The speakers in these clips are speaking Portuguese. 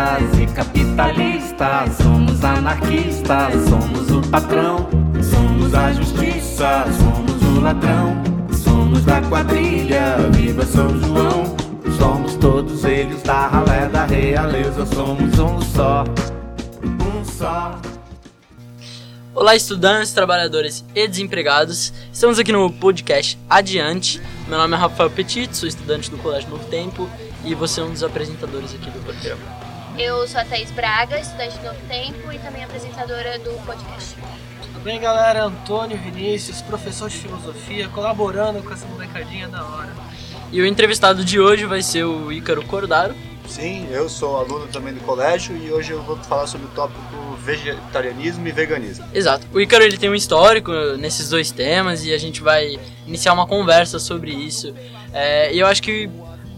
e capitalistas, somos anarquistas, somos o patrão, somos a justiça, somos o ladrão, somos da quadrilha, viva São João, somos todos eles da ralé da realeza, somos um só, um só. Olá, estudantes, trabalhadores e desempregados. Estamos aqui no podcast Adiante. Meu nome é Rafael Petit, sou estudante do Colégio Novo Tempo e você é um dos apresentadores aqui do programa. Eu sou a Thaís Braga, estudante do Novo Tempo e também apresentadora do podcast. Tudo bem, galera? Antônio Vinícius, professor de filosofia, colaborando com essa molecadinha da hora. E o entrevistado de hoje vai ser o Ícaro Cordaro. Sim, eu sou aluno também do colégio e hoje eu vou falar sobre o tópico vegetarianismo e veganismo. Exato. O Ícaro ele tem um histórico nesses dois temas e a gente vai iniciar uma conversa sobre isso. É, e eu acho que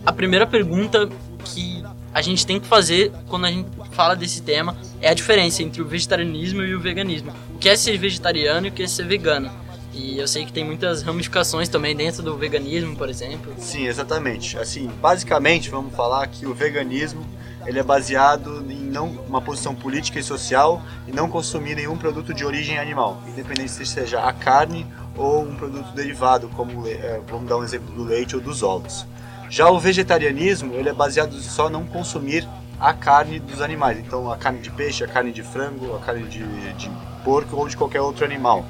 a primeira pergunta que a gente tem que fazer quando a gente fala desse tema é a diferença entre o vegetarianismo e o veganismo. O que é ser vegetariano e o que é ser vegano. E eu sei que tem muitas ramificações também dentro do veganismo, por exemplo. Sim, exatamente. Assim, basicamente, vamos falar que o veganismo ele é baseado em não uma posição política e social e não consumir nenhum produto de origem animal, independente se seja a carne ou um produto derivado, como é, vamos dar um exemplo do leite ou dos ovos. Já o vegetarianismo ele é baseado só não consumir a carne dos animais, então a carne de peixe, a carne de frango, a carne de, de porco ou de qualquer outro animal.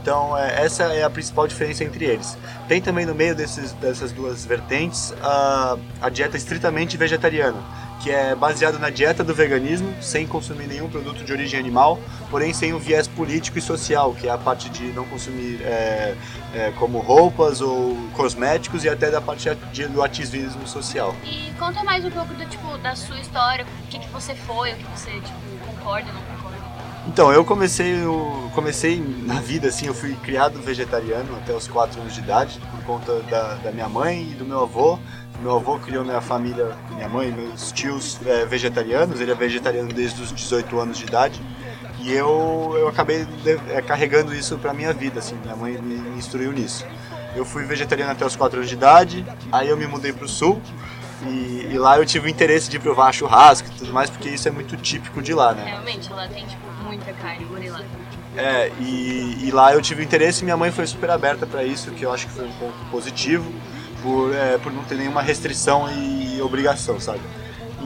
Então, é, essa é a principal diferença entre eles. Tem também no meio desses, dessas duas vertentes a, a dieta estritamente vegetariana, que é baseada na dieta do veganismo, sem consumir nenhum produto de origem animal, porém sem o viés político e social, que é a parte de não consumir é, é, como roupas ou cosméticos e até da parte de, do ativismo social. E conta mais um pouco do tipo da sua história, o que, que você foi, o que você tipo, concorda ou não concorda. Então, eu comecei, eu comecei na vida assim, eu fui criado vegetariano até os 4 anos de idade, por conta da, da minha mãe e do meu avô. Meu avô criou minha família, minha mãe meus tios é, vegetarianos, ele é vegetariano desde os 18 anos de idade. E eu, eu acabei de, é, carregando isso pra minha vida, assim, minha mãe me, me instruiu nisso. Eu fui vegetariano até os 4 anos de idade, aí eu me mudei pro sul, e, e, lá eu tive o interesse de provar churrasco e tudo mais, porque isso é muito típico de lá, né? Realmente, lá tem tipo muita carne, gorila. É, e, e lá eu tive interesse e minha mãe foi super aberta para isso, que eu acho que foi um ponto positivo, por, é, por não ter nenhuma restrição e obrigação, sabe?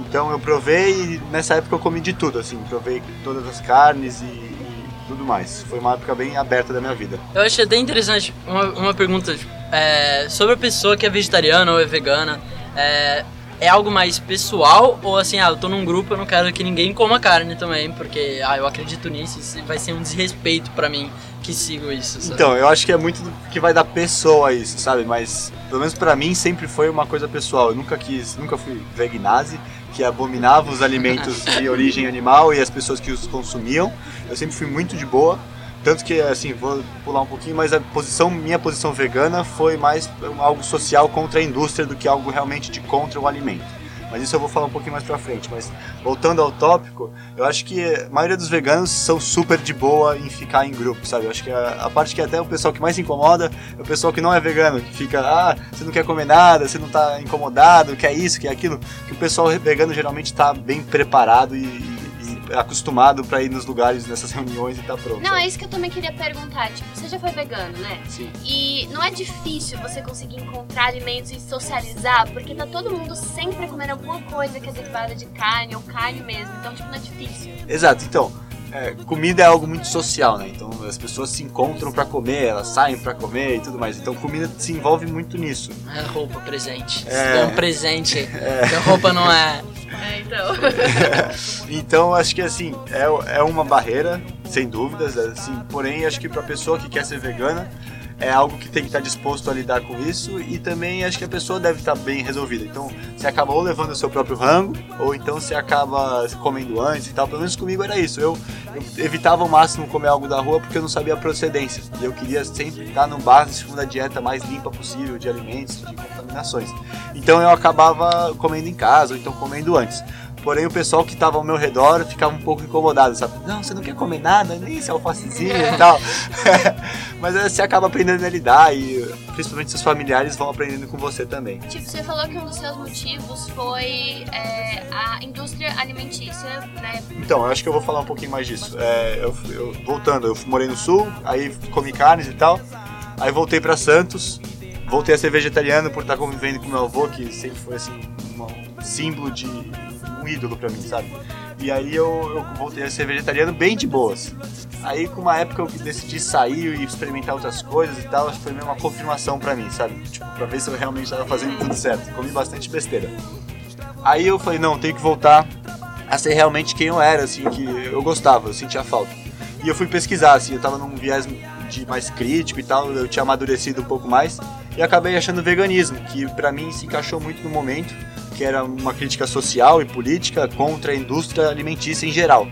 Então eu provei e nessa época eu comi de tudo, assim, provei todas as carnes e, e tudo mais. Foi uma época bem aberta da minha vida. Eu achei até interessante uma, uma pergunta é, sobre a pessoa que é vegetariana ou é vegana. É, é algo mais pessoal ou assim, ah, eu tô num grupo, eu não quero que ninguém coma carne também, porque ah, eu acredito nisso, isso vai ser um desrespeito para mim que sigo isso. Sabe? Então, eu acho que é muito que vai da pessoa isso, sabe? Mas pelo menos para mim sempre foi uma coisa pessoal. Eu nunca quis, nunca fui vegnase, que abominava os alimentos de origem animal e as pessoas que os consumiam. Eu sempre fui muito de boa. Tanto que, assim, vou pular um pouquinho, mas a posição, minha posição vegana foi mais algo social contra a indústria do que algo realmente de contra o alimento. Mas isso eu vou falar um pouquinho mais pra frente. Mas voltando ao tópico, eu acho que a maioria dos veganos são super de boa em ficar em grupo, sabe? Eu acho que a, a parte que até o pessoal que mais incomoda é o pessoal que não é vegano, que fica, ah, você não quer comer nada, você não tá incomodado, quer isso, quer aquilo. Que o pessoal vegano geralmente tá bem preparado e acostumado para ir nos lugares nessas reuniões e tá pronto. Não, é isso que eu também queria perguntar. Tipo, você já foi vegano, né? Sim. E não é difícil você conseguir encontrar alimentos e socializar, porque tá todo mundo sempre comendo alguma coisa que é derivada de carne ou carne mesmo. Então, tipo, não é difícil. Exato. Então, é, comida é algo muito social, né? Então as pessoas se encontram para comer, elas saem para comer e tudo mais. Então comida se envolve muito nisso. É roupa, presente. É, é um presente. É. roupa não é. É, então. então acho que assim, é, é uma barreira, sem dúvidas, assim, porém acho que pra pessoa que quer ser vegana, é algo que tem que estar disposto a lidar com isso e também acho que a pessoa deve estar bem resolvida. Então, você acaba ou levando o seu próprio rango, ou então você acaba comendo antes e tal. Pelo menos comigo era isso. Eu, eu evitava ao máximo comer algo da rua porque eu não sabia a procedência. E eu queria sempre estar no básico da dieta mais limpa possível de alimentos, de contaminações. Então eu acabava comendo em casa, ou então comendo antes. Porém, o pessoal que tava ao meu redor ficava um pouco incomodado, sabe? Não, você não quer comer nada, nem esse alfacezinho e tal. Mas você acaba aprendendo a lidar e principalmente seus familiares vão aprendendo com você também. Tipo, você falou que um dos seus motivos foi é, a indústria alimentícia, né? Então, eu acho que eu vou falar um pouquinho mais disso. É, eu, eu- voltando, eu morei no sul, aí comi carnes e tal. Aí voltei pra Santos, voltei a ser vegetariano por estar convivendo com meu avô, que sempre foi assim, um símbolo de um ídolo pra mim, sabe? E aí eu, eu voltei a ser vegetariano bem de boas. Aí com uma época eu decidi sair e experimentar outras coisas e tal, acho que foi meio uma confirmação pra mim, sabe? Tipo, pra ver se eu realmente tava fazendo tudo certo. Comi bastante besteira. Aí eu falei, não, tenho que voltar a ser realmente quem eu era, assim, que eu gostava, eu sentia falta. E eu fui pesquisar, assim, eu tava num viés de mais crítico e tal, eu tinha amadurecido um pouco mais e acabei achando veganismo, que pra mim se encaixou muito no momento, que era uma crítica social e política contra a indústria alimentícia em geral.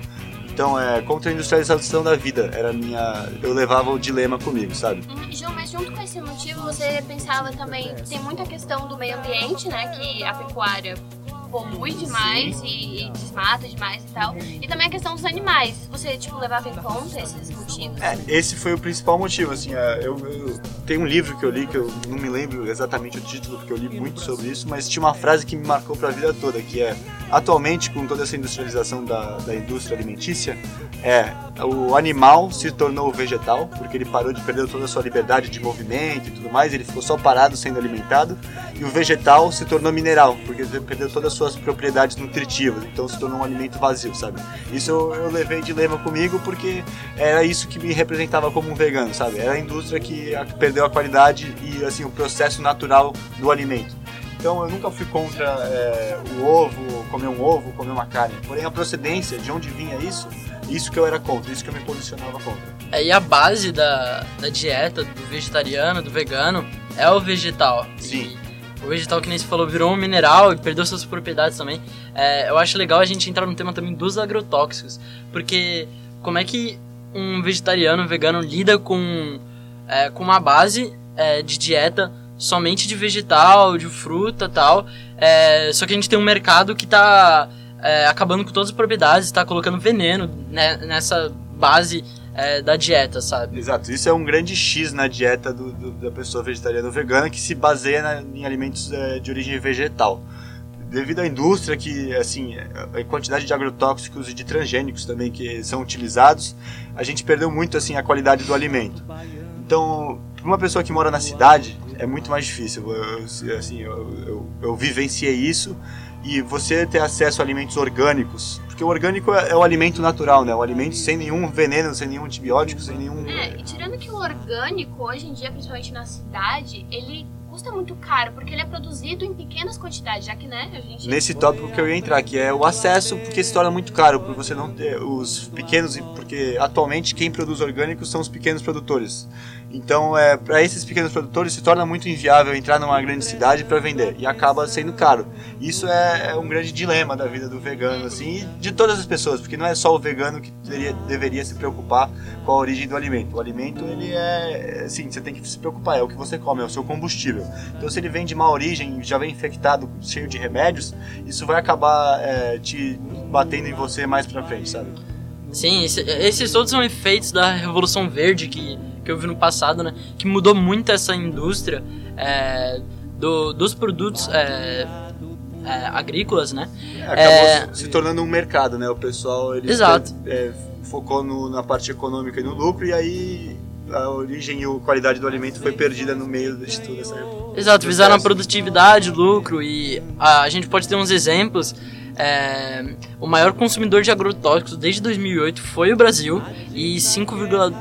Então, é contra a industrialização da vida, era minha, eu levava o dilema comigo, sabe? João, mas junto com esse motivo, você pensava também, tem muita questão do meio ambiente, né? Que a pecuária polui demais e, e desmata demais e tal. E também a questão dos animais. Você, tipo, levava em conta esses motivos? É, esse foi o principal motivo, assim, é, eu, eu tem um livro que eu li que eu não me lembro exatamente o título porque eu li muito sobre isso, mas tinha uma frase que me marcou para a vida toda, que é atualmente com toda essa industrialização da, da indústria alimentícia, é o animal se tornou vegetal porque ele parou de perder toda a sua liberdade de movimento e tudo mais, ele ficou só parado sendo alimentado, e o vegetal se tornou mineral porque ele perdeu todas as suas propriedades nutritivas, então se tornou um alimento vazio, sabe? Isso eu, eu levei dilema comigo porque era isso que me representava como um vegano, sabe? Era a indústria que perdeu a qualidade e assim o processo natural do alimento. Então eu nunca fui contra é, o ovo, comer um ovo, comer uma carne. Porém a procedência, de onde vinha isso, isso que eu era contra, isso que eu me posicionava contra. É, e a base da, da dieta do vegetariano, do vegano, é o vegetal. Sim. E o vegetal, que nem se falou, virou um mineral e perdeu suas propriedades também. É, eu acho legal a gente entrar no tema também dos agrotóxicos. Porque como é que um vegetariano, um vegano lida com, é, com uma base é, de dieta somente de vegetal, de fruta tal. É, só que a gente tem um mercado que tá é, acabando com todas as propriedades, tá colocando veneno né, nessa base é, da dieta, sabe? Exato, isso é um grande X na dieta do- do- da pessoa vegetariana ou vegana que se baseia na- em alimentos é, de origem vegetal. Devido à indústria que, assim, a quantidade de agrotóxicos e de transgênicos também que são utilizados, a gente perdeu muito, assim, a qualidade do alimento. Então, para uma pessoa que mora na cidade, é muito mais difícil. Eu, eu- assim, eu, eu, eu vivenciei isso e você ter acesso a alimentos orgânicos, porque o orgânico é, é o alimento natural, né? O alimento sem nenhum veneno, sem nenhum antibiótico, sem nenhum... É, e tirando que o orgânico, hoje em dia, principalmente na cidade, ele custa muito caro, porque ele é produzido em pequenas quantidades, já que, né, a gente... nesse tópico que eu ia entrar, que é o acesso, porque se torna muito caro, por você não ter os pequenos, porque atualmente quem produz orgânicos são os pequenos produtores. Então, é, para esses pequenos produtores se torna muito inviável entrar numa grande cidade para vender e acaba sendo caro. Isso é, é um grande dilema da vida do vegano, assim, e de todas as pessoas, porque não é só o vegano que deveria, deveria se preocupar com a origem do alimento. O alimento, ele é, assim, você tem que se preocupar, é o que você come, é o seu combustível. Então, se ele vem de má origem, já vem infectado, cheio de remédios, isso vai acabar é, te batendo em você mais pra frente, sabe? Sim, esse- esses todos são efeitos da Revolução Verde que, que eu vi no passado, né? Que mudou muito essa indústria é, do- dos produtos é, é, agrícolas, né? Acabou É. se tornando um mercado, né? O pessoal ele Exato. é, focou no- na parte econômica e no lucro, e aí a origem e a qualidade do alimento foi perdida no meio de tudo essa Exato, visaram a produtividade, lucro e a, a gente pode ter uns exemplos. É, o maior consumidor de agrotóxicos desde 2008 foi o Brasil e 5,2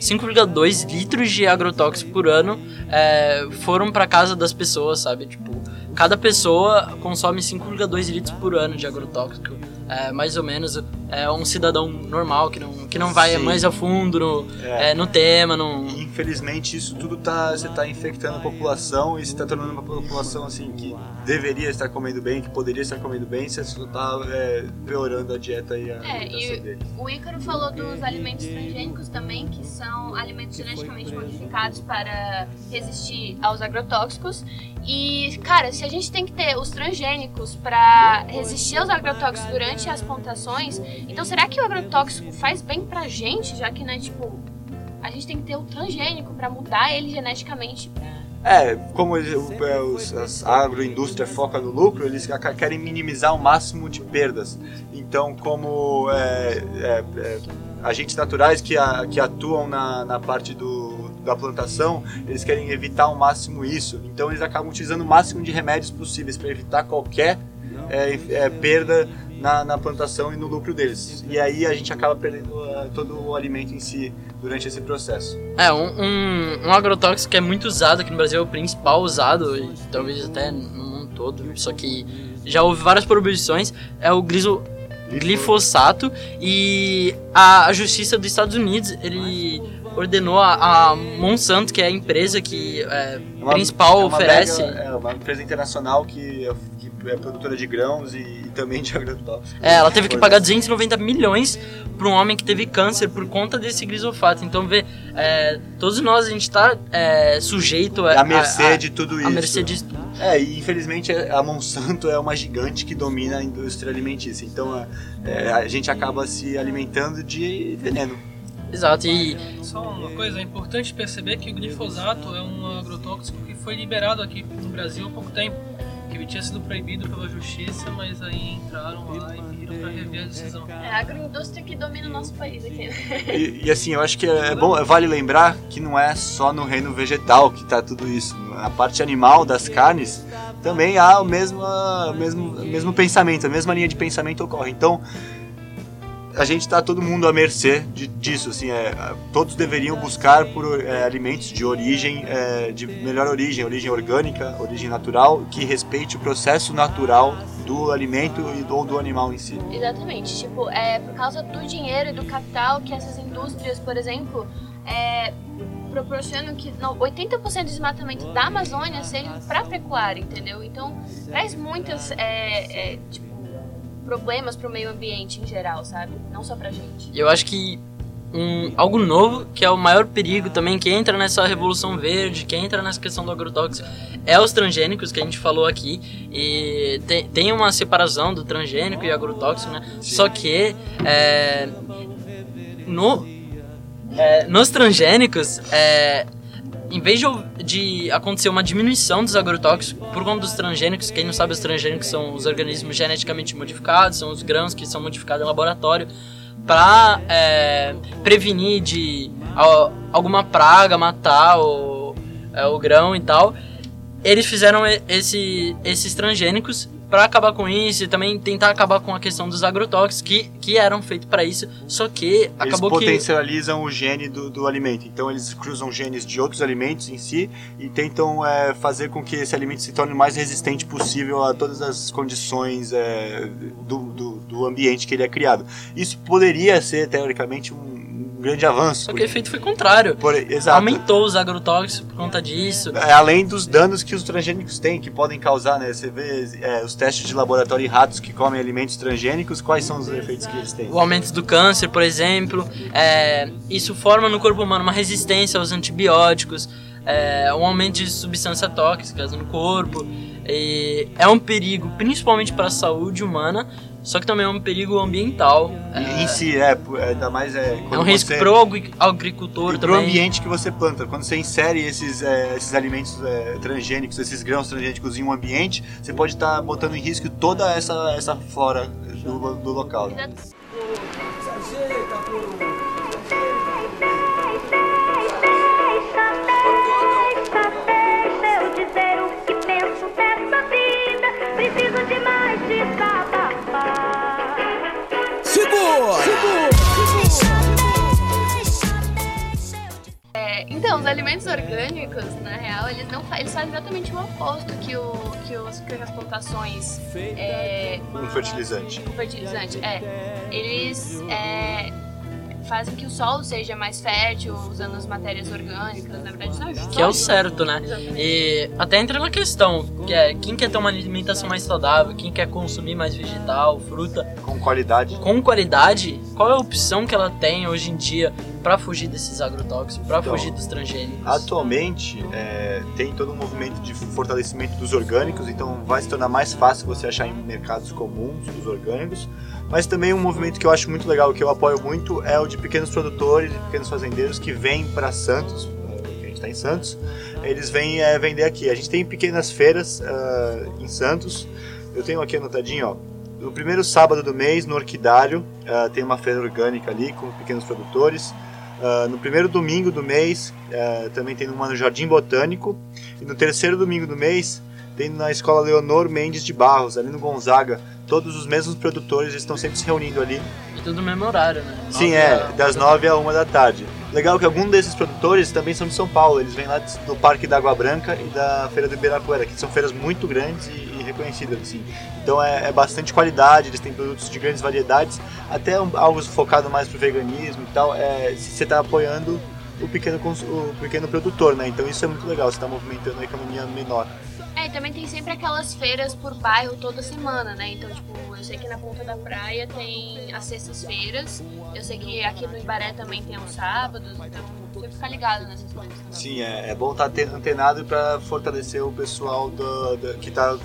5,2 litros de agrotóxico por ano é, foram para casa das pessoas, sabe? Tipo, cada pessoa consome 5,2 litros por ano de agrotóxico. É, mais ou menos é um cidadão normal que não, que não vai Sim. mais a fundo no, É. é, no tema, não, infelizmente isso tudo tá você tá infectando a população e se tá tornando uma população assim que deveria estar comendo bem, que poderia estar comendo bem, você só tá é, piorando a dieta e a É, e dele. o Ícaro falou dos alimentos transgênicos também, que são alimentos geneticamente modificados para resistir aos agrotóxicos. E, cara, se a gente tem que ter os transgênicos para resistir aos agrotóxicos durante as plantações, então será que o agrotóxico faz bem pra gente, já que, né, tipo, a gente tem que ter o transgênico para mudar ele geneticamente? É, como é, os- as- a agroindústria foca no lucro, eles querem minimizar o máximo de perdas. Então, como é, é, é, agentes naturais que, a- que atuam na, na parte do, da plantação, eles querem evitar ao máximo isso. Então, eles acabam utilizando o máximo de remédios possíveis para evitar qualquer é, é, perda na, na plantação e no lucro deles. E aí a gente acaba perdendo ah, todo o alimento em si durante esse processo. É, um, um, um agrotóxico que é muito usado aqui no Brasil, é o principal usado, e talvez até no mundo todo, só que já houve várias proibições, é o griso, glifosato, e a, a justiça dos Estados Unidos, ele ordenou a, a Monsanto, que é a empresa que é, É uma- principal é oferece... mega- é uma empresa internacional que é, produtora de grãos e, e também de agrotóxicos. É, ela teve que pagar assim. 290 milhões para um homem que teve câncer por conta desse glifosato. Então, vê, é, todos nós a gente está é, sujeito a, À mercê a- de tudo a isso. mercê disso. É, e infelizmente a Monsanto é uma gigante que domina a indústria alimentícia. Então é, é, a gente acaba se alimentando de veneno. Exato, e Só uma coisa, é importante perceber que o glifosato é um agrotóxico que foi liberado aqui no Brasil há pouco tempo. Que ele tinha sido proibido pela justiça, mas aí entraram lá e pediram para rever a decisão. É a agroindústria que domina o nosso país aqui. E, e, assim, eu acho que é bom, vale lembrar que não é só no reino vegetal que está tudo isso. Na parte animal das carnes também há o mesmo, mesmo, o mesmo pensamento, a mesma linha de pensamento ocorre. Então a gente está todo mundo à mercê de, disso. Assim, é, todos deveriam buscar por é, alimentos de origem, é, de melhor origem, origem orgânica, origem natural, que respeite o processo natural do alimento e do, animal em si. Exatamente. Tipo, é por causa do dinheiro e do capital que essas indústrias, por exemplo, é, proporcionam que no- 80% do desmatamento da Amazônia seja para pecuária, entendeu? Então, traz muitas é, é, tipo, problemas para o meio ambiente em geral, sabe? Não só pra gente. eu acho que um, algo novo, que é o maior perigo também, que entra nessa revolução verde, que entra nessa questão do agrotóxico, é os transgênicos que a gente falou aqui. E tem, tem uma separação do transgênico e agrotóxico, né? Só que é, no, é, nos transgênicos, é, em vez de, de acontecer uma diminuição dos agrotóxicos por conta dos transgênicos, quem não sabe, os transgênicos são os organismos geneticamente modificados, são os grãos que são modificados em laboratório para prevenir de alguma praga matar o, é, o grão e tal. Eles fizeram esse, esses transgênicos para acabar com isso e também tentar acabar com a questão dos agrotóxicos que, que eram feitos para isso, só que Eles acabou que potencializam o gene do, do alimento. Então eles cruzam genes de outros alimentos em si e tentam é, fazer com que esse alimento se torne o mais resistente possível a todas as condições é, do, do, do ambiente que ele é criado. Isso poderia ser, teoricamente, um grande avanço. só que o efeito foi contrário. por- exato. Aumentou os agrotóxicos por conta disso. É, além dos danos que os transgênicos têm, que podem causar, né? Você vê é, os testes de laboratório em ratos que comem alimentos transgênicos, quais são os efeitos que eles têm? o aumento do câncer, por exemplo. É, isso forma no corpo humano uma resistência aos antibióticos, é, um aumento de substâncias tóxicas no corpo. E é um perigo, principalmente para a saúde humana, só que também é um perigo ambiental. E, em si, é, é, ainda mais é. É um risco você- pro agri- agricultor e pro também. ambiente que você planta. Quando você insere esses, é, esses alimentos é, transgênicos, esses grãos transgênicos em um ambiente, você pode estar botando em risco toda essa, essa flora do, do local. Deixa, deixa eu dizer o que penso dessa vida. Preciso de mais desabafar. Então, os alimentos orgânicos, na real, eles não fa- eles fazem exatamente o oposto que, o, que, os, que as plantações é, Um fertilizante. com fertilizante. É, eles é, fazem que o solo seja mais fértil, usando as matérias orgânicas, na verdade isso ajuda. Que é o certo, né? E até entra na questão, que é quem quer ter uma alimentação mais saudável, quem quer consumir mais vegetal, fruta, Com qualidade. com qualidade, qual é a opção que ela tem hoje em dia pra fugir desses agrotóxicos, pra Então, fugir dos transgênicos? Atualmente é, tem todo um movimento de fortalecimento dos orgânicos, então vai se tornar mais fácil você achar em mercados comuns os orgânicos. Mas também um movimento que eu acho muito legal, que eu apoio muito, é o de pequenos produtores, de pequenos fazendeiros que vêm para Santos, a gente está em Santos, eles vêm eh, vender aqui. A gente tem pequenas feiras ah, em Santos. Eu tenho aqui anotadinho, ó. No primeiro sábado do mês, no Orquidário, ah, tem uma feira orgânica ali com pequenos produtores. Ah, no primeiro domingo do mês, também tem uma no Jardim Botânico. E no terceiro domingo do mês, tem na Escola Leonor Mendes de Barros, ali no Gonzaga. Todos os mesmos produtores estão sempre se reunindo ali. E tudo no mesmo horário, né? Sim, é, a- das 9 a 1 da tarde. Legal que alguns desses produtores também são de São Paulo, eles vêm lá do Parque da Água Branca e da Feira do Ibirapuera, que são feiras muito grandes e, e reconhecidas, assim. Então é, é bastante qualidade, eles têm produtos de grandes variedades, até um- algo focado mais pro veganismo e tal, é, se você está apoiando o pequeno, o pequeno produtor, né? Então isso é muito legal, você está movimentando a economia menor. É, e também tem sempre aquelas feiras por bairro toda semana, né? Então, tipo, eu sei que na Ponta da Praia tem as sextas-feiras, eu sei que aqui no Ibaré também tem aos sábados, então você ficar ligado nessas coisas também. Sim, é, é bom estar antenado para fortalecer o pessoal do, do- que está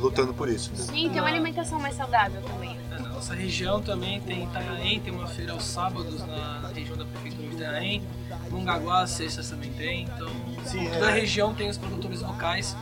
lutando por isso. né? Sim, tem uma alimentação mais saudável também. É, Na nossa região também tem Itanhaém, tem uma feira aos sábados na, na região da prefeitura de Itanhaém. Mongaguá, sextas também tem. Então, Sim, toda a é. região tem os produtores locais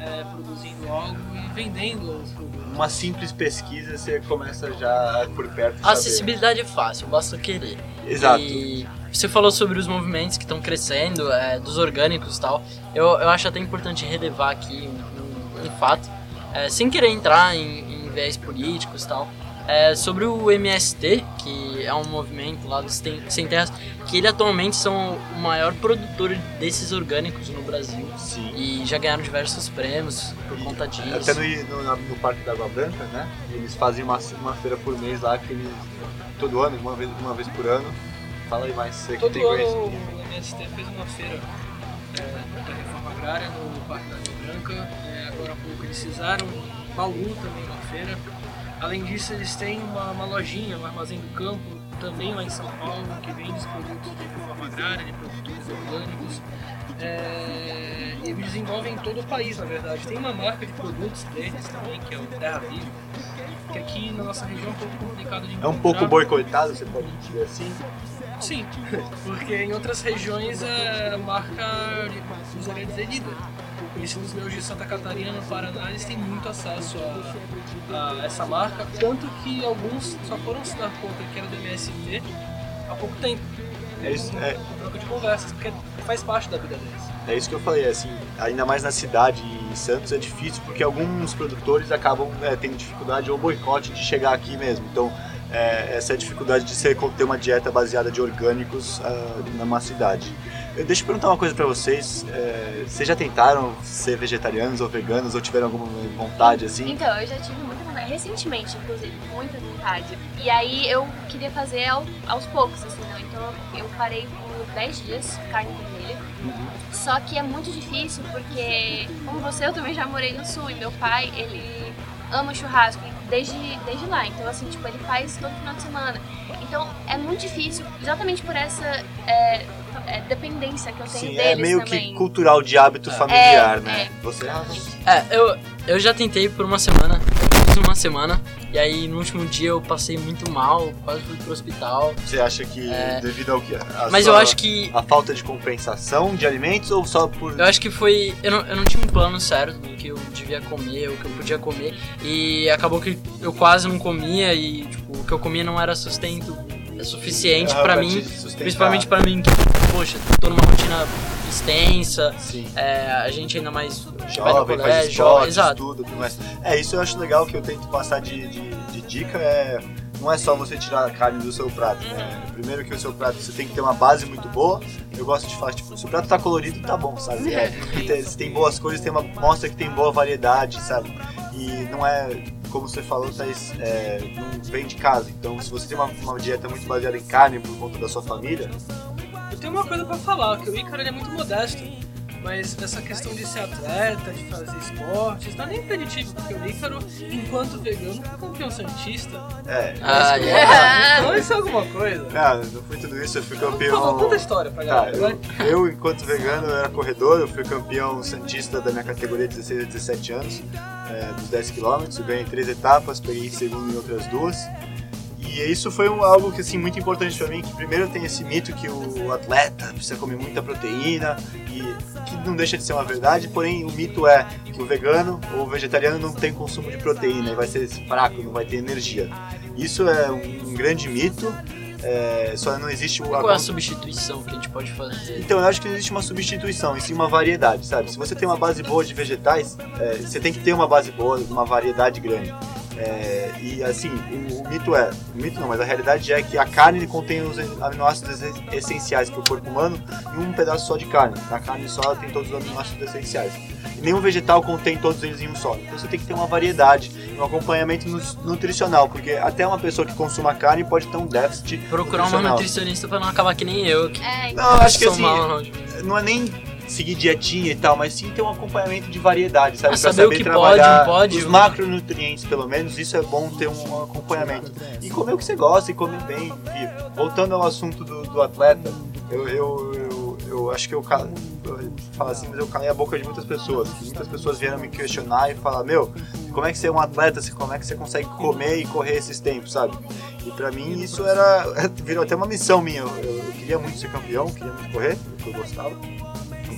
é, produzindo algo e vendendo os produtos. Uma simples pesquisa você começa já por perto A saber. acessibilidade é fácil, basta querer. Exato. E você falou sobre os movimentos que estão crescendo, é, dos orgânicos e tal. Eu, eu acho até importante relevar aqui um, um- um fato, é, sem querer entrar em, em viés políticos e tal, é, sobre o MST, que é um movimento lá dos Tem- Sem Terras, que ele atualmente são o maior produtor desses orgânicos no Brasil. Sim. E já ganharam diversos prêmios por conta disso. Até no, no, no Parque da Água Branca, né? Eles fazem uma, uma feira por mês lá que eles. Todo ano, uma vez, uma vez por ano. Fala aí mais, você que Todo tem ano conhecimento. o MST fez uma feira é, da reforma agrária no Parque da Água Branca. É, agora há pouco eles fizeram Bauru também uma feira. Além disso, eles têm uma, uma lojinha, um armazém do campo, também lá em São Paulo, que vende os produtos de reforma agrária, de produtores orgânicos. É, e eles desenvolvem em todo o país, na verdade. Tem uma marca de produtos deles também, que é o Terra Viva, que aqui na nossa região é um pouco complicado de É encontrar. um pouco boicotado, você pode dizer assim. Sim, porque em outras regiões a marca usaria dizer líder. Conhecidos meus de Santa Catarina, no Paraná, eles têm muito acesso a, a essa marca, tanto que alguns só foram se dar conta que era do MST há pouco tempo, É isso, é, troca de conversas, porque faz parte da vida deles. é isso que eu falei, assim, ainda mais na cidade em Santos é difícil porque alguns produtores acabam é, tendo dificuldade ou boicote de chegar aqui mesmo. Então, é, essa é a dificuldade de ser, ter uma dieta baseada de orgânicos ah, numa cidade. Deixa eu perguntar uma coisa pra vocês. é, vocês já tentaram ser vegetarianos ou veganos ou tiveram alguma vontade assim? Então, eu já tive muita vontade, recentemente, inclusive, muita vontade. E aí eu queria fazer ao- aos poucos, assim, né? Então eu parei por 10 dias carne vermelha. Só que é muito difícil porque, como você, eu também já morei no sul e meu pai, ele ama churrasco desde, desde lá. Então, assim, tipo, ele faz todo final de semana. Então é muito difícil, exatamente por essa é, é, dependência que eu tenho Sim, deles é meio também. que cultural de hábito familiar, É, né? é. Você ah, É, eu, eu já tentei por uma semana, eu fiz uma semana, e aí no último dia eu passei muito mal, quase fui pro hospital. você acha que É. devido ao que a Mas sua- eu acho que. a falta de compensação de alimentos ou só por Eu acho que foi. Eu não, eu não tinha um plano certo do que eu devia comer, o que eu podia comer, e acabou que eu quase não comia, e tipo, o que eu comia não era sustento suficiente Ah, pra pra mim, principalmente pra mim, que, poxa, tô numa rotina extensa, é, a gente ainda mais jovem, faz colégio, esporte, exato. estuda, tudo mais. É, isso eu acho legal que eu tento passar de, de, de dica é não é só você tirar a carne do seu prato, né? Primeiro que o seu prato você tem que ter uma base muito boa. Eu gosto de falar, tipo, se o prato tá colorido, tá bom, sabe? É, tem- se tem boas cores, tem uma, mostra que tem boa variedade, sabe? E não é como você falou, Thaís, é, não vem de casa. Então, se você tem uma, uma dieta muito baseada em carne por conta da sua família, Eu tenho uma coisa pra falar, que o Ícaro é muito modesto. Mas essa questão de ser atleta, de fazer esportes, não é nem impeditivo, porque o Ícaro, enquanto vegano, campeão santista. é. Ah, é. Então isso é alguma coisa. Não, não foi tudo isso, eu fui campeão. conta a história pra Tá, galera, eu, eu, enquanto vegano, eu era corredor, eu fui campeão santista da minha categoria de 16 a 17 anos, é, dos 10 km, eu ganhei três etapas, peguei segundo em outras duas. E isso foi um, algo que assim muito importante para mim, que primeiro tem esse mito que o atleta precisa comer muita proteína e que não deixa de ser uma verdade, porém o mito é que o vegano ou o vegetariano não tem consumo de proteína e vai ser fraco, não vai ter energia. Isso é um, um grande mito, é, só não existe o Qual é a substituição que a gente pode fazer? então, eu acho que não existe uma substituição, e sim uma variedade, sabe? Se você tem uma base boa de vegetais, é, você tem que ter uma base boa, uma variedade grande. É, e assim, o, o mito é, o mito não, mas a realidade é que a carne ele contém os aminoácidos es- essenciais para o corpo humano e um pedaço só de carne. Na carne só ela tem todos os aminoácidos essenciais. E nenhum vegetal contém todos eles em um só. Então você tem que ter uma variedade, um acompanhamento nu- nutricional, porque até uma pessoa que consuma carne pode ter um déficit Procurar uma nutricionista pra não acabar que nem eu. Que É, Não, acho que assim, mal, não. não é nem seguir dietinha e tal, mas sim ter um acompanhamento de variedade, sabe? Ah, Pra saber o que trabalhar pode, pode. Os macronutrientes, pelo menos, isso é bom ter um acompanhamento. E comer o que você gosta e comer bem. E voltando ao assunto do, do atleta, eu, eu, eu, eu acho que eu, falo assim, mas eu calei a boca de muitas pessoas. Muitas pessoas vieram me questionar e falar, meu, como é que você é um atleta, como é que você consegue comer e correr esses tempos, sabe? E pra mim isso era, virou até uma missão minha. Eu, eu- queria muito ser campeão, queria muito correr, porque eu gostava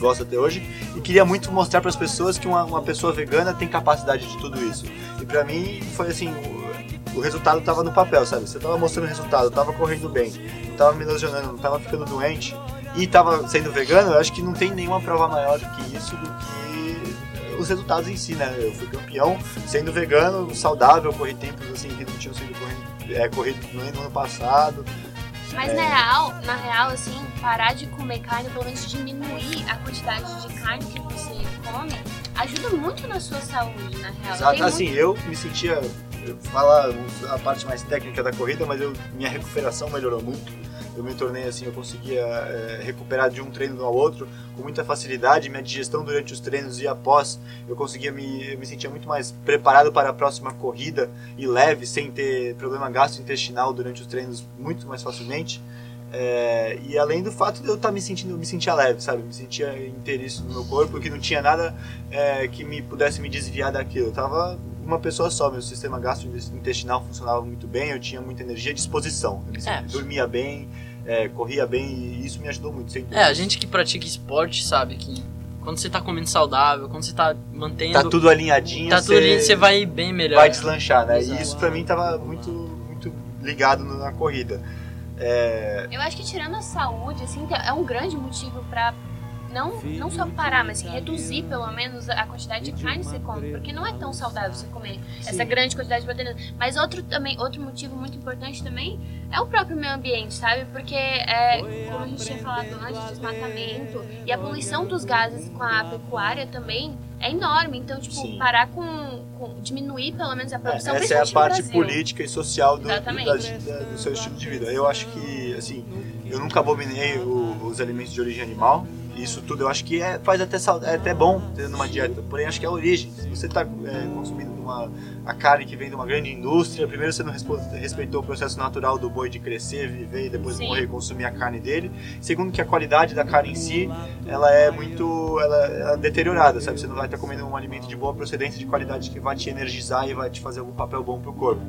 gosto até hoje, e queria muito mostrar para as pessoas que uma, uma pessoa vegana tem capacidade de tudo isso. E pra mim foi assim, o, resultado tava no papel, sabe? Você tava mostrando o resultado, eu tava correndo bem, não tava me lesionando, não tava ficando doente e tava sendo vegano, eu acho que não tem nenhuma prova maior do que isso, do que os resultados em si, né? Eu fui campeão sendo vegano, saudável, corri tempos assim que não tinham sido corrido, é, corrido no ano passado. Mas na real, na real, assim, parar de comer carne, pelo menos diminuir a quantidade de carne que você come, ajuda muito na sua saúde, na real. Exato, Tem assim, eu me sentia, eu falar a parte mais técnica da corrida, mas eu, minha recuperação melhorou muito. Eu me tornei assim, eu conseguia é, recuperar de um treino ao outro com muita facilidade. Minha digestão durante os treinos e após, eu conseguia me, eu me sentia muito mais preparado para a próxima corrida e leve, sem ter problema gastrointestinal durante os treinos muito mais facilmente. É, e além do fato de eu estar me sentindo, me sentia leve, sabe? Me sentia inteiriço no meu corpo, que não tinha nada é, que me pudesse me desviar daquilo. Eu tava uma pessoa só, meu sistema gastrointestinal funcionava muito bem, eu tinha muita energia e disposição. Eu É. dormia bem, é, corria bem e isso me ajudou muito. É, a gente que pratica esporte sabe que quando você tá comendo saudável, quando você tá mantendo. Tá tudo alinhadinho, tá tudo você vai bem melhor. vai deslanchar, né? Exato. E isso pra mim tava muito, muito ligado na corrida. É, Eu acho que tirando a saúde, assim, é um grande motivo pra não, não só parar, mas assim, reduzir pelo menos a quantidade de carne que você come, porque não é tão saudável você comer essa grande quantidade de proteína. Mas outro também, outro motivo muito importante também é o próprio meio ambiente, sabe? Porque é, como a gente tinha falado antes, desmatamento e a poluição dos gases com a pecuária também é enorme. Então, tipo, Sim. parar com, com- diminuir pelo menos a produção, essa é a parte política e social do, do, da- da- do seu estilo de vida. Eu acho que, assim, eu nunca abominei os alimentos de origem animal. Isso tudo eu acho que é, faz até, é até bom ter numa dieta. Porém, acho que é a origem. Se você está consumindo uma, a carne que vem de uma grande indústria, primeiro você não respeitou o processo natural do boi de crescer, viver e depois Sim. morrer e consumir a carne dele. Segundo que a qualidade da carne em si, ela é muito ela, ela é deteriorada, sabe? Você não vai estar comendo um alimento de boa procedência, de qualidade que vai te energizar e vai te fazer algum papel bom pro corpo.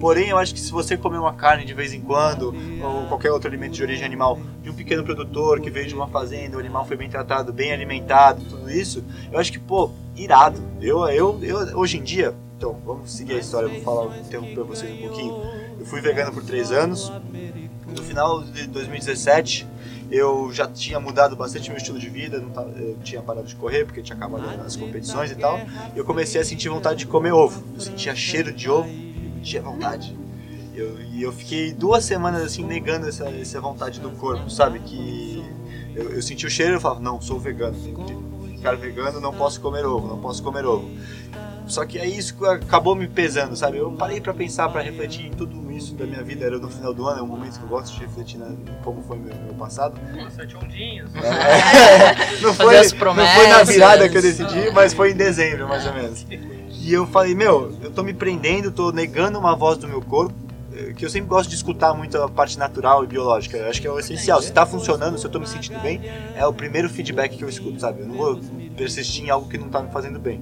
Porém, eu acho que se você comer uma carne de vez em quando, ou qualquer outro alimento de origem animal, de um pequeno produtor que veio de uma fazenda, o animal foi bem tratado, bem alimentado, tudo isso, eu acho que, pô, irado. Eu, eu, eu hoje em dia, então, vamos seguir a história, eu vou falar, interromper vocês um pouquinho. Eu fui vegano por três anos. No final de 2017, eu já tinha mudado bastante meu estilo de vida, não tava- eu tinha parado de correr porque tinha acabado as competições e tal. E eu comecei a sentir vontade de comer ovo. Eu sentia cheiro de ovo, tinha vontade. Eu, e eu fiquei duas semanas assim negando essa, essa vontade do corpo, sabe? Que eu, eu senti o cheiro e eu falava, não, sou vegano, tenho que ficar vegano, não posso comer ovo, não posso comer ovo. Só que aí isso acabou me pesando, sabe? Eu parei pra pensar, pra refletir em tudo isso da minha vida. Era no final do ano, é um momento que eu gosto de refletir na, em como foi meu, meu passado. Sete ondinhas. É, não, foi, as não foi na virada que eu decidi, mas foi em dezembro, mais ou menos. E eu falei, meu, eu tô me prendendo, tô negando uma voz do meu corpo, eh, que eu sempre gosto de escutar muito a parte natural e biológica. Eu acho que é o essencial. Se tá funcionando, se eu tô me sentindo bem, é o primeiro feedback que eu escuto, sabe? Eu não vou persistir em algo que não tá me fazendo bem.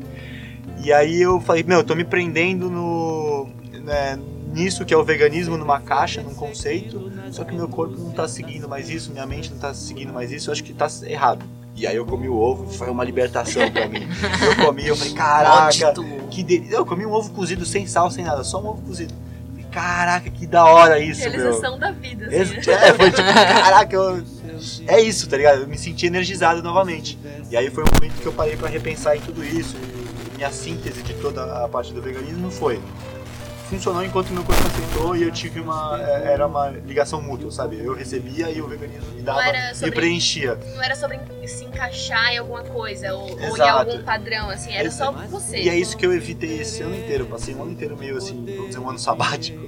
E aí eu falei, meu, eu tô me prendendo no né, nisso que é o veganismo numa caixa, num conceito, só que meu corpo não tá seguindo mais isso, minha mente não tá seguindo mais isso, eu acho que tá errado. E aí eu comi o ovo, foi uma libertação pra mim. Eu comi, eu falei, caraca, que delícia. Eu comi um ovo cozido sem sal, sem nada, só um ovo cozido. Falei, Caraca, que da hora isso, meu. Realização da vida, assim. Ex- É, foi tipo, caraca, eu... é isso, tá ligado? Eu me senti energizado novamente. E aí foi um momento que eu parei pra repensar em tudo isso. E minha síntese de toda a parte do veganismo foi. Funcionou enquanto meu corpo aceitou e eu tive uma. é, Era uma ligação mútua, sabe? Eu recebia e o veganismo me dava, sobre- preenchia. Não era sobre se encaixar em alguma coisa ou, ou em Exato. algum padrão, assim, era só você. E é isso que eu evitei esse ano inteiro. Eu passei um ano inteiro meio assim, vamos dizer, um ano sabático,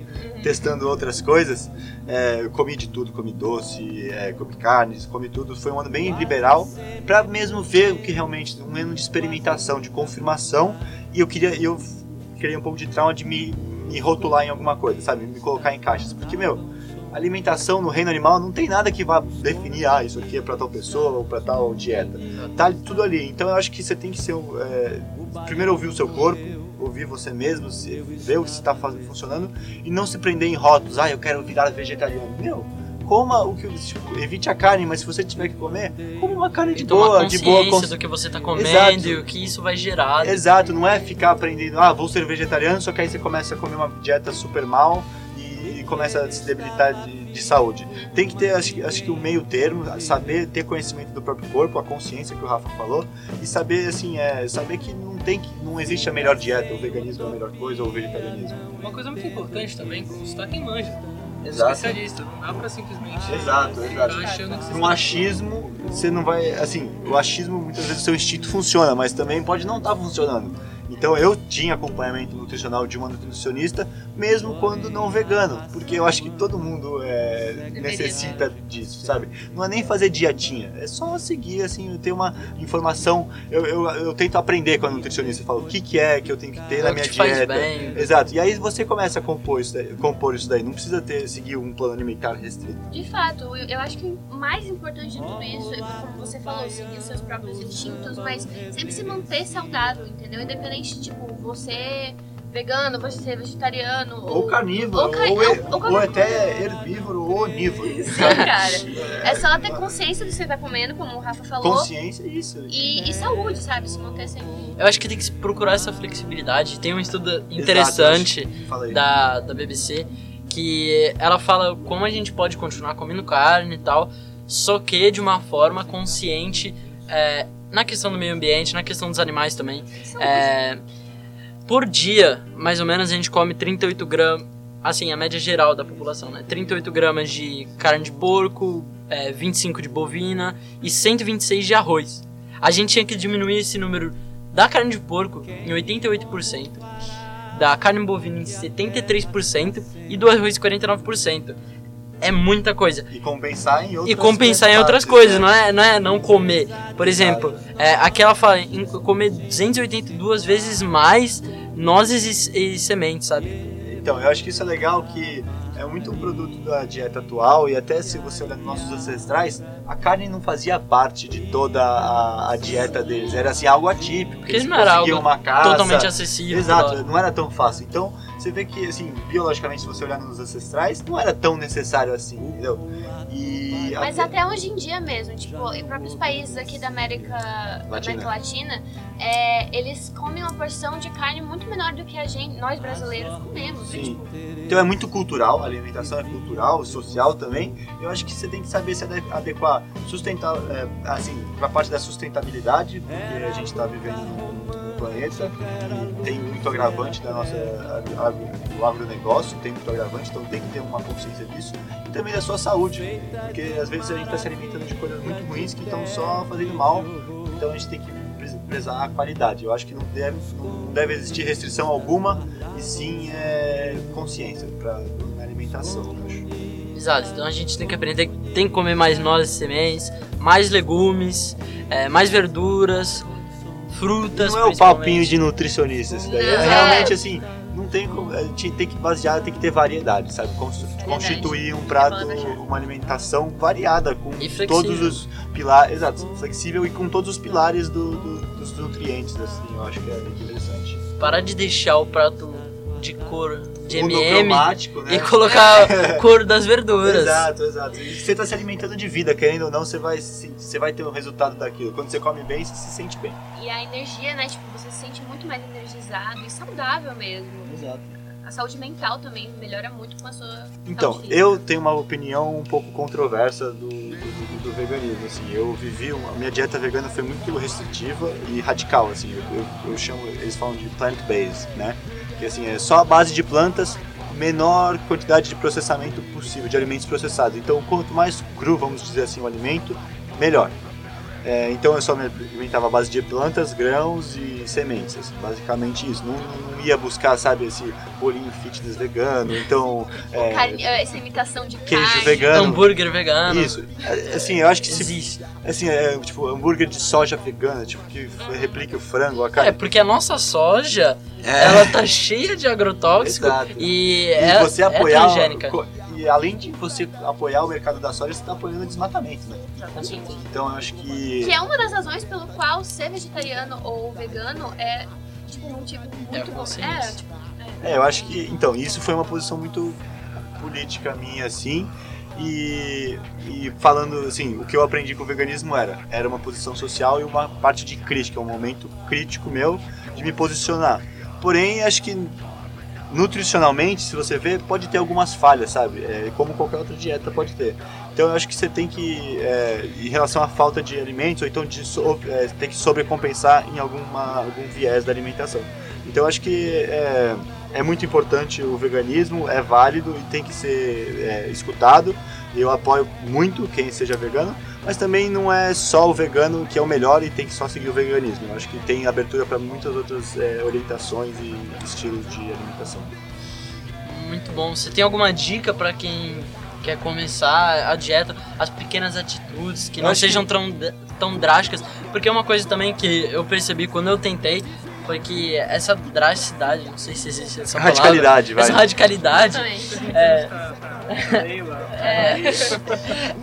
testando outras coisas. É, eu comi de tudo, comi doce, é, comi carnes, comi tudo. Foi um ano bem liberal, pra mesmo ver o que realmente, um ano de experimentação, de confirmação. E eu queria, e eu criei um pouco de trauma de me, me rotular em alguma coisa, sabe? Me colocar em caixas. Porque, meu, alimentação no reino animal não tem nada que vá definir, ah, isso aqui é pra tal pessoa ou pra tal dieta. Tá tudo ali. Então eu acho que você tem que ser. é, primeiro ouvir o seu corpo, ouvir você mesmo, ver o que está funcionando e não se prender em rótulos. Ah, eu quero virar vegetariano. Meu, coma o que. tipo, evite a carne, mas se você tiver que comer, coma uma carne de E tomar boa, de boa consciência cons- do que você tá comendo Exato. e o que isso vai gerar. Exato, não é ficar aprendendo, ah, vou ser vegetariano, só que aí você começa a comer uma dieta super mal e, e começa a se debilitar de, de saúde. Tem que ter, acho, que- acho que o meio termo, saber ter conhecimento do próprio corpo, a consciência que o Rafa falou, e saber, assim, é, saber que não tem que, não existe a melhor dieta, o veganismo é a melhor coisa, ou o vegetarianismo. Uma coisa muito importante também, consultar quem manja. Exato. Especialista, não dá pra simplesmente Exato, exato. ficar achando que você Num achismo, você não vai. Assim, o achismo muitas vezes o seu instinto funciona, mas também pode não estar funcionando. Então eu tinha acompanhamento nutricional de uma nutricionista, mesmo quando não vegano, porque eu acho que todo mundo é, necessita disso, sabe? Não é nem fazer dietinha, é só seguir, assim, ter uma informação. Eu, eu, eu tento aprender com a nutricionista, eu falo o que, que é que eu tenho que ter na minha dieta. bem. Exato, e aí você começa a compor isso daí, compor isso daí. não precisa ter, seguir um plano alimentar restrito. De fato, eu, eu acho que o mais importante de tudo isso é, como você falou, seguir os seus próprios instintos, mas sempre se manter saudável, entendeu? Independente, tipo, você vegano, você ser vegetariano, Ou carnívoro, ou ca- ou, ou- e- ou ou até herbívoro ou onívoro. Sim, cara. É só ter consciência do que você tá comendo, como o Rafa falou, Consciência é isso. e, e saúde, sabe? Se manter sempre. Eu acho que tem que procurar essa flexibilidade. Tem um estudo interessante Exato, da, da BBC que ela fala como a gente pode continuar comendo carne e tal, só que de uma forma consciente é, na questão do meio ambiente, na questão dos animais também. É, por dia, mais ou menos, a gente come 38 gramas, assim, a média geral da população, né? 38 gramas de carne de porco, é, 25 de bovina e 126 de arroz. A gente tinha que diminuir esse número da carne de porco em 88%, da carne bovina em 73% e do arroz em 49%. É muita coisa. E compensar em outras E compensar em outras coisas, né? não é, não é não comer. Por exemplo, é, aqui ela fala em comer 282 vezes mais nozes e, e sementes, sabe? Então, eu acho que isso é legal que é muito um produto da dieta atual e até se você olhar nos nossos ancestrais, a carne não fazia parte de toda a, a dieta deles. Era assim, algo atípico. Porque eles não era conseguiam algo uma caça. Totalmente acessível. Exato, não era tão fácil. Então, você vê que, assim, biologicamente, se você olhar nos ancestrais, não era tão necessário assim, entendeu? E Mas até- até hoje em dia mesmo, tipo, em próprios países aqui da América Latina. América Latina, é, eles comem uma porção de carne muito menor do que a gente, nós brasileiros comemos. né? Sim. Tipo, Então é muito cultural, a alimentação é cultural, social também. Eu acho que você tem que saber se ade- adequar, sustentar, é, assim, pra parte da sustentabilidade, porque a gente está vivendo num, planeta e tem muito agravante da nossa a- a- o agronegócio, tem muito agravante, então tem que ter uma consciência disso e também da sua saúde, porque às vezes a gente está se alimentando de coisas muito ruins que estão só fazendo mal, então a gente tem que prezar a qualidade. Eu acho que não deve, não deve existir restrição alguma e sim é, consciência para alimentação. Exato, então a gente tem que aprender que tem que comer mais nozes e sementes, mais legumes, é, mais verduras, frutas. Não é o papinho de nutricionista isso daí. É realmente assim, não tem como. A gente tem que basear, tem que ter variedade, sabe? Constituir um prato, uma alimentação variada, com todos os pilares. Exato, flexível e com todos os pilares do- do- dos nutrientes, assim, eu acho que é bem interessante. Parar de deixar o prato de cor de MM né? e colocar cor das verduras. Exato, exato. E você está se alimentando de vida, querendo ou não, você vai, se- você vai ter o resultado daquilo. Quando você come bem, você se sente bem. E a energia, né? Tipo, você se sente muito mais energizado e saudável mesmo. Exato. A saúde mental também melhora muito com a sua Então, eu tenho uma opinião um pouco controversa do, do, do veganismo, assim, eu vivi, uma, a minha dieta vegana foi muito restritiva e radical, assim, eu, eu, eu chamo, eles falam de plant-based, né, que assim, é só a base de plantas, menor quantidade de processamento possível, de alimentos processados, então quanto mais cru, vamos dizer assim, o alimento, melhor. É, então eu só me alimentava à base de plantas, grãos e sementes, assim, basicamente isso. Não, não ia buscar, sabe, esse bolinho fitness vegano, então é, Carne- essa imitação de queijo carne. vegano. Hambúrguer vegano. Isso. É, Assim, eu acho que se, Existe. assim, é, tipo, hambúrguer de soja vegana, tipo, que replique o frango, a É, carne. porque a nossa soja, É. ela tá cheia de agrotóxico Exato. e, E é, você é apoiar. transgênica. Além de você apoiar o mercado da soja, você está apoiando o desmatamento, né? Exatamente. Então eu acho que. Que é uma das razões pelo qual ser vegetariano ou vegano é, tipo, um motivo muito É, bom. consciência. É, tipo, É, eu acho que. Então, isso foi uma posição muito política minha, assim. E, e falando assim, o que eu aprendi com o veganismo era, era uma posição social e uma parte de crítica, um momento crítico meu de me posicionar. Porém, acho que nutricionalmente, se você ver, pode ter algumas falhas, sabe? É, como qualquer outra dieta pode ter. Então eu acho que você tem que, é, em relação à falta de alimentos, ou então de so, é, tem que sobrecompensar em alguma, algum viés da alimentação. Então eu acho que é, é muito importante o veganismo, é válido e tem que ser é, escutado. Eu apoio muito quem seja vegano, mas também não é só o vegano que é o melhor e tem que só seguir o veganismo. Eu acho que tem abertura para muitas outras é, orientações e estilos de alimentação. Muito bom. Você tem alguma dica pra quem quer começar a dieta, as pequenas atitudes que Eu não acho que- sejam tão, tão drásticas? Porque uma coisa também que eu percebi quando eu tentei foi que essa drasticidade, não sei se existe essa palavra, Radicalidade, vai. essa radicalidade exatamente. é,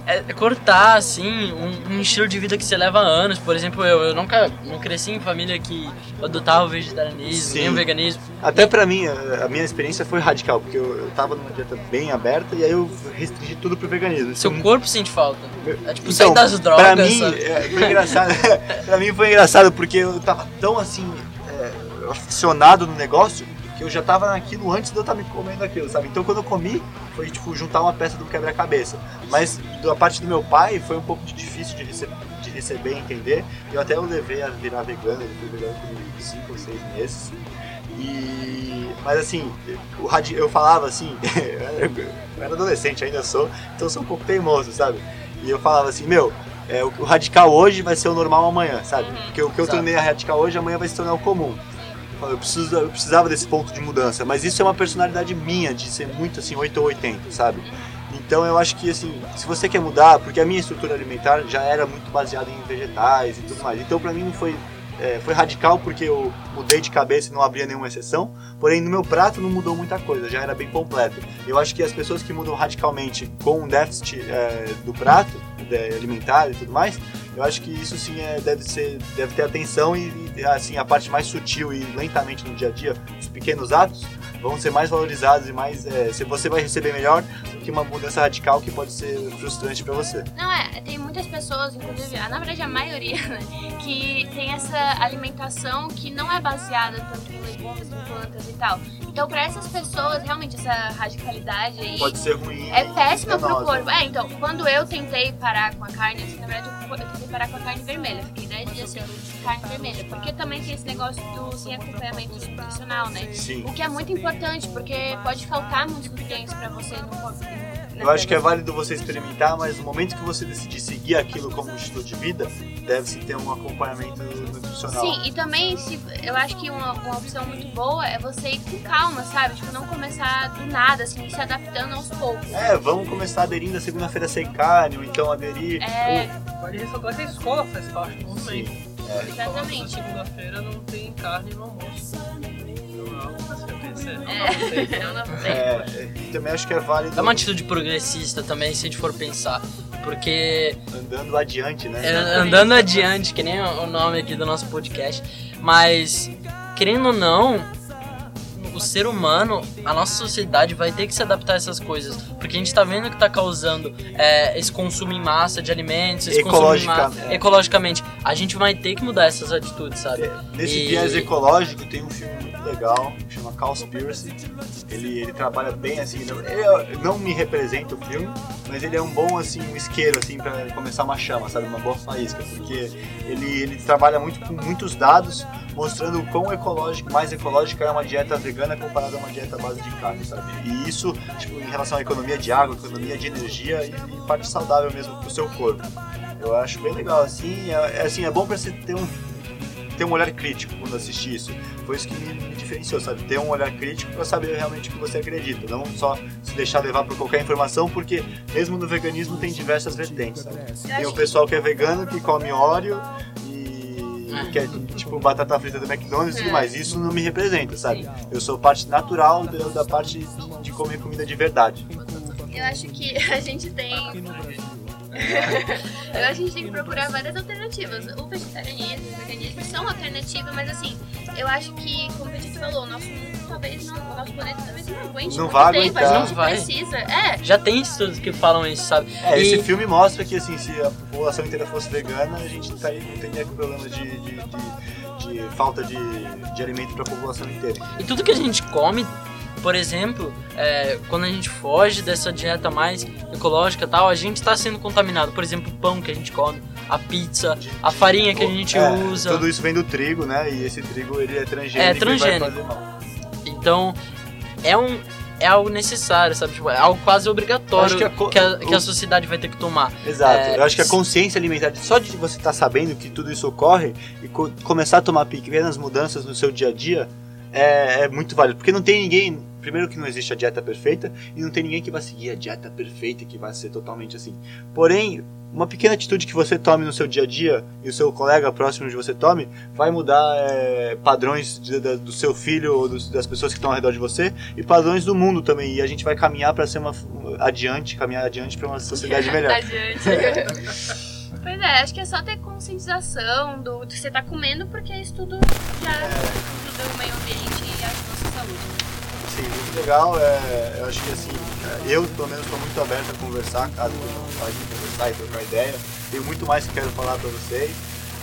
é cortar assim um, um estilo de vida que você leva anos. Por exemplo, eu, eu nunca não cresci em família que adotava o vegetarianismo, Sim. nem o veganismo. Até pra mim, a a minha experiência foi radical, porque eu, eu tava numa dieta bem aberta e aí eu restringi tudo pro veganismo. Seu Então, corpo sente falta. É tipo Então, sair das drogas, Pra mim, sabe? é, foi engraçado. pra mim foi engraçado porque eu tava tão assim, é, aficionado no negócio que eu já tava naquilo antes de eu estar me comendo aquilo, sabe? Então quando eu comi, foi tipo juntar uma peça do quebra-cabeça. Mas da parte do meu pai foi um pouco difícil de receber, de receber e entender. Eu até o levei a virar vegano, ele foi vegano por 5 ou 6 meses. E. Mas assim, o radi... eu falava assim, eu era adolescente, ainda sou, então sou um pouco teimoso, sabe? E eu falava assim, meu, é, o o radical hoje vai ser o normal amanhã, sabe? Porque o que eu tornei a radical hoje, amanhã vai se tornar o comum. Eu preciso, eu precisava desse ponto de mudança, mas isso é uma personalidade minha, de ser muito assim, 8 ou 80, sabe? Então eu acho que assim, se você quer mudar, porque a minha estrutura alimentar já era muito baseada em vegetais e tudo mais, então pra mim foi é, foi radical porque eu mudei de cabeça e não abria nenhuma exceção, porém no meu prato não mudou muita coisa, já era bem completo. Eu acho que as pessoas que mudam radicalmente com um déficit é, do prato, alimentar e tudo mais, eu acho que isso sim é, deve, ser, deve ter atenção e, e, assim, a parte mais sutil e lentamente no dia a dia, os pequenos atos, vão ser mais valorizados e mais. É, você vai receber melhor do que uma mudança radical que pode ser frustrante para você. Não, é, tem muitas pessoas, inclusive, na verdade a maioria, né, que tem essa alimentação que não é baseada tanto em legumes, em plantas e tal. Então, pra essas pessoas, realmente, essa radicalidade aí Pode ser ruim. é péssima pro corpo. É, então, quando eu tentei parar com a carne, assim, na verdade, eu eu tentei parar com a carne vermelha. Fiquei 10 dias sem carne vermelha. Porque também tem esse negócio do sem acompanhamento nutricional, né? Sim. O que é muito importante, porque pode faltar muitos nutrientes pra você no corpo, Eu acho que é válido você experimentar, mas no momento que você decidir seguir aquilo como um estilo de vida, deve-se ter um acompanhamento nutricional. Sim, e também se, eu acho que uma, uma opção muito boa é você ir com calma, sabe? Tipo, não começar do nada, assim, se adaptando aos poucos. É, vamos começar aderindo a segunda-feira sem carne, ou então aderir. É, Pode ressaltar que a escola faz parte do movimento. É. Exatamente. segunda-feira não tem carne no almoço. Então é algo Não É, vocês. eu não sei. É, também acho que é válido É uma atitude progressista também, se a gente for pensar. Porque andando adiante, né? é, andando adiante, que nem o nome aqui do nosso podcast, mas querendo ou não, o ser humano, a nossa sociedade vai ter que se adaptar a essas coisas. Porque a gente tá vendo que tá causando é, esse consumo em massa de alimentos, esse consumo em massa, Ecologicamente. ecologicamente. A gente vai ter que mudar essas atitudes, sabe? Nesse E- viés ecológico tem um filme legal, chama Cowspiracy. Ele, ele trabalha bem assim, não, ele não me representa o filme, mas ele é um bom assim, um isqueiro assim para começar uma chama, sabe, uma boa faísca, porque ele, ele trabalha muito com muitos dados, mostrando o quão ecológico, mais ecológica é uma dieta vegana comparada a uma dieta à base de carne, sabe? E isso, tipo, em relação à economia de água, economia de energia e, e parte saudável mesmo pro seu corpo. Eu acho bem legal assim, é, é, assim, é bom para você ter um ter um olhar crítico quando assistir isso. Foi isso que me, me diferenciou, sabe? Ter um olhar crítico para saber realmente o que você acredita, não só se deixar levar por qualquer informação, porque mesmo no veganismo tem diversas vertentes, sabe? Tem o pessoal que é vegano, que come óleo e quer, tipo, batata frita do McDonald's e tudo mais. Isso não me representa, sabe? Eu sou parte natural da, da parte de comer comida de verdade. Eu acho que a gente tem. Eu acho que a gente tem que procurar várias alternativas. O vegetarianismo, o veganismo são alternativas, mas assim, eu acho que, como a gente falou, o nosso mundo talvez não, o nosso planeta talvez não aguente Não vai tempo, aguentar. a gente Não vai. precisa. É, Já tem estudos que falam isso, sabe? É, E- esse filme mostra que assim, se a população inteira fosse vegana, a gente tá, não teria problema de, de, de- de falta de, de alimento para a população inteira. E tudo que a gente come, por exemplo, é, quando a gente foge dessa dieta mais ecológica tal, a gente está sendo contaminado. Por exemplo, o pão que a gente come, a pizza, a farinha que a gente É, usa. Tudo isso vem do trigo, né? E esse trigo ele é transgênico. É transgênico. Então, é um é algo necessário, sabe? Tipo, é algo quase obrigatório que que a a, co- que a sociedade vai ter que tomar. Exato. É, Eu acho que a consciência alimentar, só de você estar sabendo que tudo isso ocorre e co- começar a tomar pequenas mudanças no seu dia a dia é, é muito válido. Porque não tem ninguém. Primeiro que não existe a dieta perfeita e não tem ninguém que vai seguir a dieta perfeita e que vai ser totalmente assim. Porém, uma pequena atitude que você tome no seu dia a dia e o seu colega próximo de você tome vai mudar é, padrões de- da- do seu filho ou dos- das pessoas que estão ao redor de você e padrões do mundo também. E a gente vai caminhar para ser uma adiante, caminhar adiante para uma sociedade melhor. Adiante. Pois é, acho que é só ter conscientização do, do que você tá comendo, porque isso tudo já ajuda o meio ambiente e a nossa saúde. Sim, muito legal. É, eu acho que assim, eu pelo menos estou muito aberto a conversar, caso eu não fale de conversar e trocar ideia. Tenho muito mais que quero falar para vocês.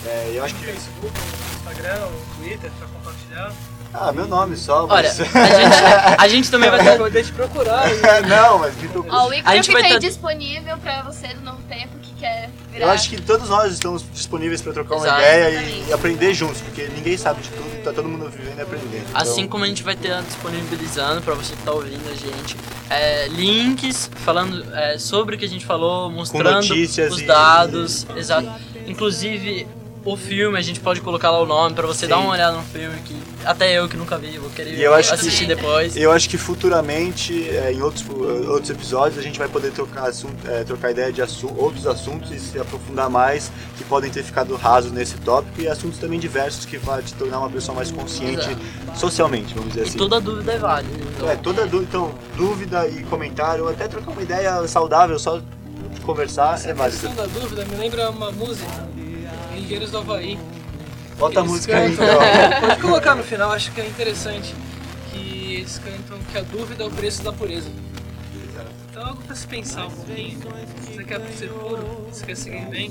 É, eu acho que. Facebook, Instagram, Twitter, pra compartilhar. Ah, meu nome só, Olha, mas. a gente, a gente também vai ter. Vai poder te procurar. e- não, mas me procura. Ó, o A Icaro gente fica vai aí tá- disponível pra você do Novo Tempo que quer. Eu acho que todos nós estamos disponíveis para trocar uma Exato. ideia e, e aprender juntos, porque ninguém sabe de tudo, tá todo mundo vivendo e aprendendo. Assim Então, como a gente vai ter disponibilizando para você que tá ouvindo a gente é, links falando é, sobre o que a gente falou, mostrando os e- dados, exato. Inclusive o filme, a gente pode colocar lá o nome para você Sim. dar uma olhada no filme que até eu que nunca vi, vou querer eu acho que- assistir depois. Eu acho que futuramente, é, em outros, outros episódios, a gente vai poder trocar, assunto, é, trocar ideia de assu- outros assuntos e se aprofundar mais, que podem ter ficado rasos nesse tópico, e assuntos também diversos que vai te tornar uma pessoa mais consciente socialmente, vamos dizer E assim. toda dúvida é válida. Então, É, toda dúvida, então, dúvida e comentário, até trocar uma ideia saudável, só conversar, é Essa válido. questão da dúvida me lembra uma música, Engenheiros do Havaí. Bota a música aí, cantam- então. Pode colocar no final, acho que é interessante. Que eles cantam que a dúvida é o preço da pureza. É algo pra se pensar um pouquinho. Você quer ser puro? Você quer seguir bem?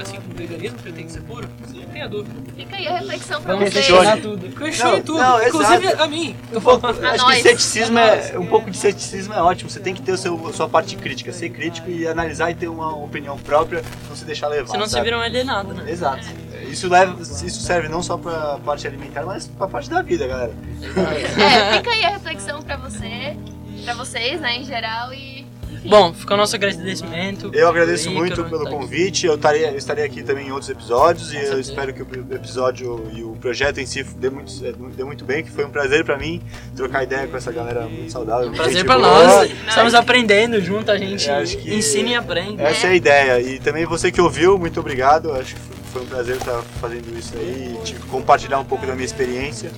Assim como o veganismo, que tem que ser puro? Você não tem a dúvida. Fica aí a reflexão pra Vamos vocês. questionar tudo. Questione Não, tudo, não, inclusive exato. a mim. Um pouco, acho nós. que ceticismo é, um pouco de ceticismo é ótimo. Você tem que ter o seu, a sua parte crítica, ser crítico e analisar e ter uma opinião própria, não se deixar levar. Senão você sabe? vira um alienado, né? Exato. Isso, leva, isso serve não só pra parte alimentar, mas pra parte da vida, galera. É, fica aí a reflexão pra você, pra vocês, né, em geral, e Bom, fica o nosso agradecimento. Eu agradeço muito pelo tá convite. Eu estaria, eu estaria aqui também em outros episódios e eu espero que o episódio e o projeto em si dê muito, é, dê muito bem, que foi um prazer pra mim trocar ideia com essa galera muito saudável. muito Prazer gente pra boa. nós. Estamos aprendendo junto, a gente que- ensina e aprende. Essa é a ideia. E também você que ouviu, muito obrigado. Acho que foi um prazer estar fazendo isso aí, e, compartilhar um pouco da minha experiência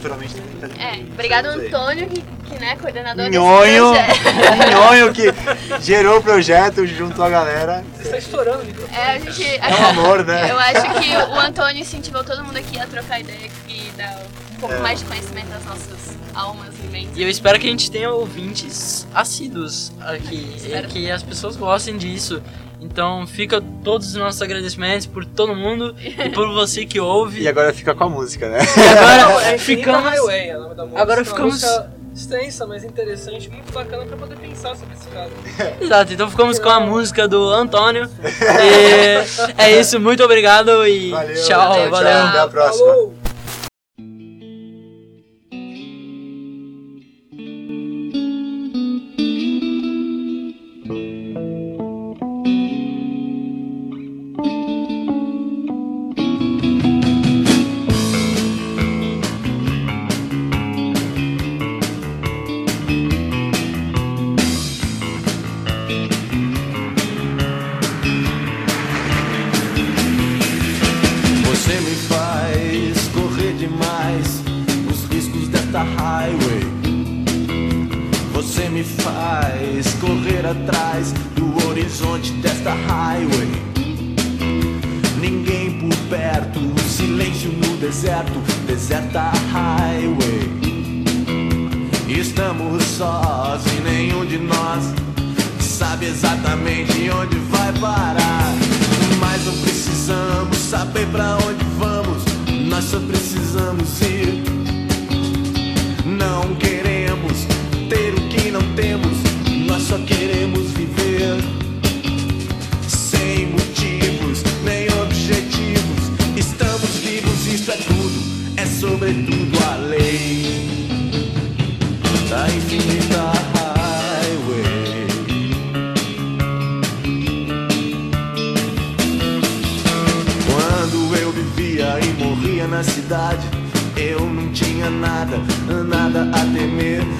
e futuramente também tá É, obrigado. Antônio, que, que né, coordenador desse Nhonho, projeto. Nhonho que gerou o projeto junto à galera. Você está estourando o microfone. É, a gente. É um amor, né? Eu acho que o Antônio incentivou todo mundo aqui a trocar ideia e dar um pouco É. mais de conhecimento das nossas almas e mentes. E eu espero que a gente tenha ouvintes assíduos aqui e que as pessoas gostem disso. Então fica todos os nossos agradecimentos por todo mundo e por você que ouve. E agora fica com a música, né? agora É ficamos. Highway, é o nome da música. Agora Uma ficamos- música extensa, mas interessante, muito bacana pra poder pensar sobre esse caso. Exato, então ficamos com a música do Antônio. E é isso, muito obrigado e Valeu, tchau, tchau, valeu. Até a próxima. Falou! Atrás do horizonte desta highway. Ninguém por perto, silêncio no deserto, deserta highway. Estamos sós e nenhum de nós sabe exatamente onde vai parar. Mas não precisamos saber pra onde vamos, nós só precisamos ir. Não queremos ter o que não temos, só queremos viver. Sem motivos nem objetivos, estamos vivos, isso é tudo, é sobretudo a lei da infinita highway. Quando eu vivia e morria na cidade, eu não tinha nada, nada a temer.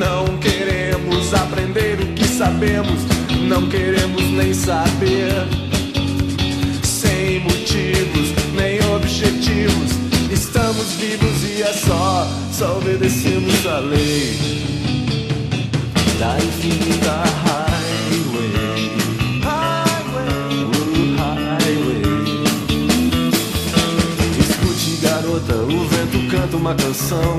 Não queremos aprender o que sabemos, não queremos nem saber. Sem motivos nem objetivos, estamos vivos e é só, só obedecemos a lei da infinita highway. Highway, highway. Escute, garota, o vento canta uma canção.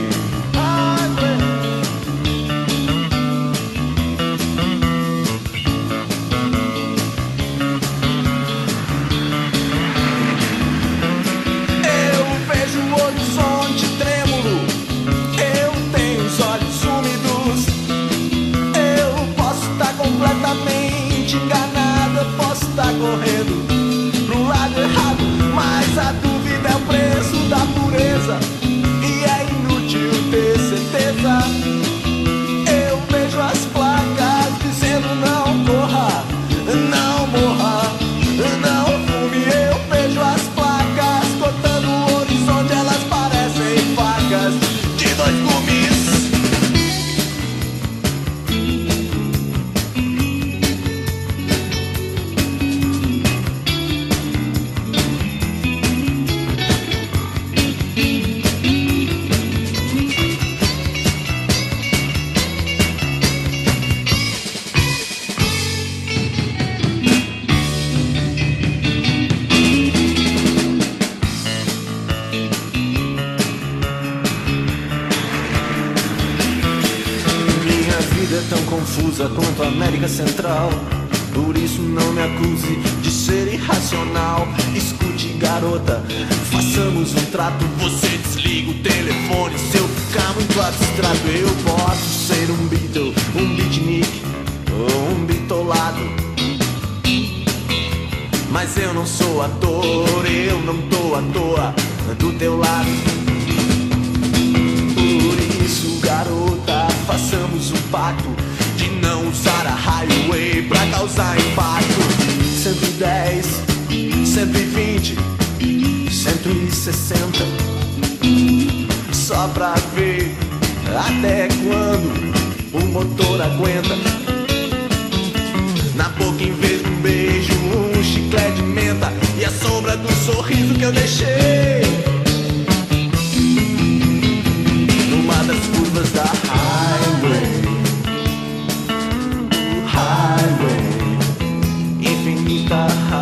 Não me acuse de ser irracional. Escute, garota, façamos um trato. Você desliga o telefone se eu ficar muito abstrato. Eu posso ser um Beatle, um beatnik ou um bitolado. Mas eu não sou ator, eu não tô à toa do teu lado. Por isso, garota, façamos um pacto de não usar a highway pra causar impacto. 110, 120, 160. Só pra ver até quando o motor aguenta. Na boca, em vez de um beijo, um chiclete de menta. E a sombra do sorriso que eu deixei. kita